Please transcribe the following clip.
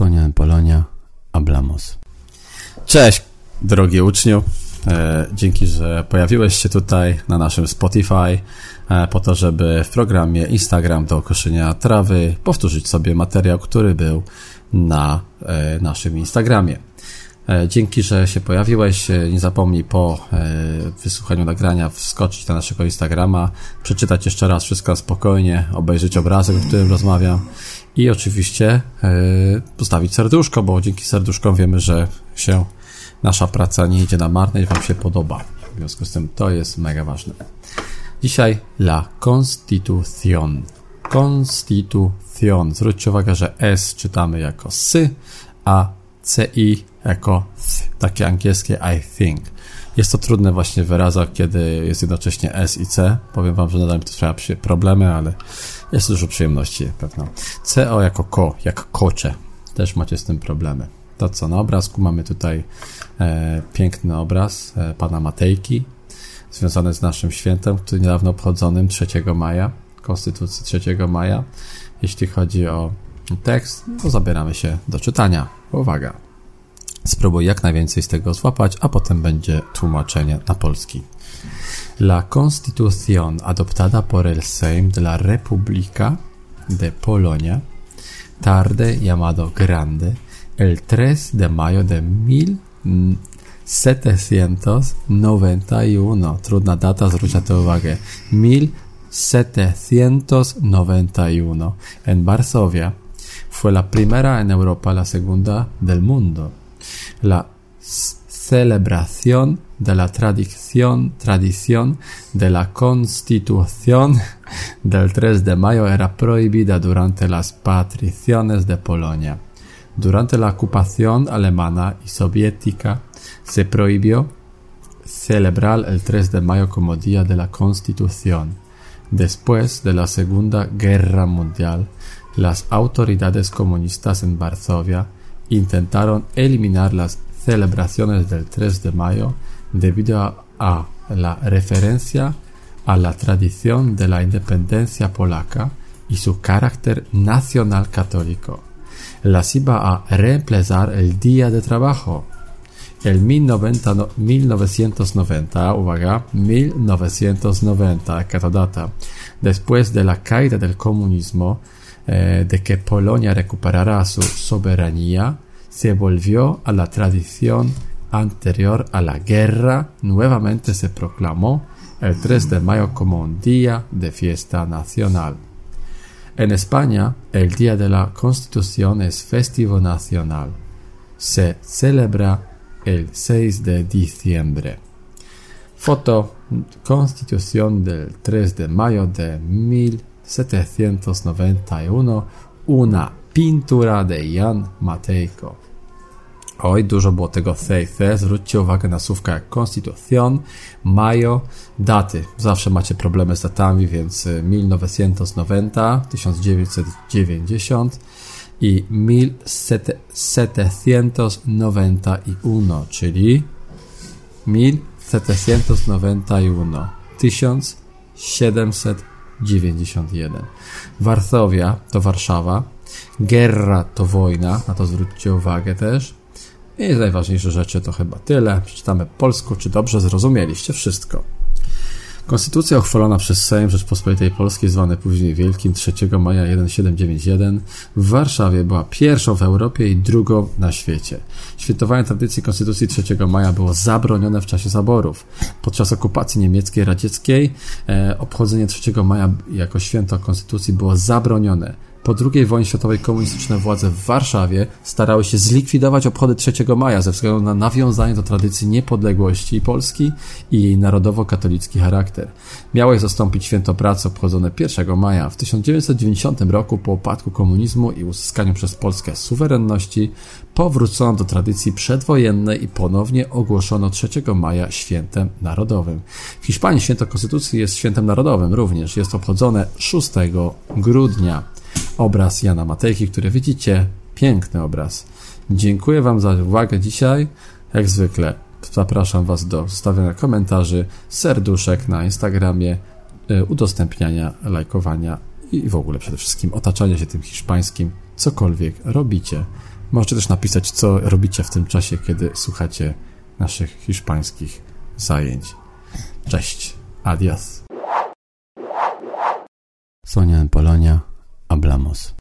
Estonia, Polonia, Ablamos. Cześć, drogi uczniu. E, dzięki, że pojawiłeś się tutaj na naszym Spotify e, po to, żeby w programie Instagram do koszenia trawy powtórzyć sobie materiał, który był na e, naszym Instagramie. Dzięki, że się pojawiłeś. Nie zapomnij po wysłuchaniu nagrania wskoczyć na naszego Instagrama, przeczytać jeszcze raz wszystko spokojnie, obejrzeć obrazek, o którym rozmawiam i oczywiście postawić serduszko, bo dzięki serduszkom wiemy, że się nasza praca nie idzie na marne i Wam się podoba. W związku z tym to jest mega ważne. Dzisiaj la Constitución. Constitución. Zwróćcie uwagę, że S czytamy jako S, a CI jako takie angielskie I think. Jest to trudne właśnie w wyrazach, kiedy jest jednocześnie S i C. Powiem Wam, że nadal mi to sprawia się problemy, ale jest dużo przyjemności pewno. CO jako ko, jak kocze. Też macie z tym problemy. To co, na obrazku mamy tutaj e, piękny obraz e, pana Matejki, związany z naszym świętem, który niedawno obchodzonym 3 maja, Konstytucji 3 maja. Jeśli chodzi o tekst, to zabieramy się do czytania. Uwaga! Spróbuj jak najwięcej z tego złapać, a potem będzie tłumaczenie na polski. La Constitución adoptada por el Sejm de la República de Polonia, tarde llamado Grande, el 3 de mayo de 1791. Trudna data, zwróćcie uwagę. 1791. En Varsovia fue la primera en Europa, la segunda del mundo. La celebración de la tradición, tradición de la constitución del 3 de mayo era prohibida durante las patriciones de Polonia. Durante la ocupación alemana y soviética se prohibió celebrar el 3 de mayo como Día de la Constitución. Después de la Segunda Guerra Mundial, las autoridades comunistas en Varsovia intentaron eliminar las celebraciones del 3 de mayo debido a, la referencia a la tradición de la independencia polaca y su carácter nacional católico las iba a reemplazar el día de trabajo. El 1990, uwaga, 1990, esta data, después de la caída del comunismo, eh, de que Polonia recuperará su soberanía, se volvió a la tradición anterior a la guerra, nuevamente se proclamó el 3 de mayo como un día de fiesta nacional. En España, el Día de la Constitución es festivo nacional. Se celebra el 6 de diciembre. Foto Constitución del 3 de mayo de 1791. Una pintura de Jan Matejko. Oj, dużo było tego the. Zwróćcie uwagę na słówka jak Constitución, Mayo, daty. Zawsze macie problemy z datami, więc 1990, 1990 i 1791, czyli 1791, 1791. Warszawia to Warszawa, Guerra to wojna, na to zwróćcie uwagę też. I najważniejsze rzeczy to chyba tyle. Przeczytamy polsku, czy dobrze zrozumieliście wszystko. Konstytucja uchwalona przez Sejm Rzeczpospolitej Polskiej, zwany później Wielkim 3 maja 1791 w Warszawie była pierwszą w Europie i drugą na świecie. Świętowanie tradycji Konstytucji 3 maja było zabronione w czasie zaborów. Podczas okupacji niemieckiej radzieckiej e, obchodzenie 3 maja jako święto Konstytucji było zabronione. Po II wojnie światowej komunistyczne władze w Warszawie starały się zlikwidować obchody 3 maja ze względu na nawiązanie do tradycji niepodległości Polski i jej narodowo-katolicki charakter. Miało je zastąpić święto pracy obchodzone 1 maja. W 1990 roku po upadku komunizmu i uzyskaniu przez Polskę suwerenności powrócono do tradycji przedwojennej i ponownie ogłoszono 3 maja świętem narodowym. W Hiszpanii święto Konstytucji jest świętem narodowym również. Jest obchodzone 6 grudnia obraz Jana Matejki, który widzicie. Piękny obraz. Dziękuję Wam za uwagę dzisiaj. Jak zwykle zapraszam Was do zostawiania komentarzy, serduszek na Instagramie, y, udostępniania, lajkowania i w ogóle przede wszystkim otaczania się tym hiszpańskim, cokolwiek robicie. Możecie też napisać, co robicie w tym czasie, kiedy słuchacie naszych hiszpańskich zajęć. Cześć, adios. Sonia Polonia, hablamos.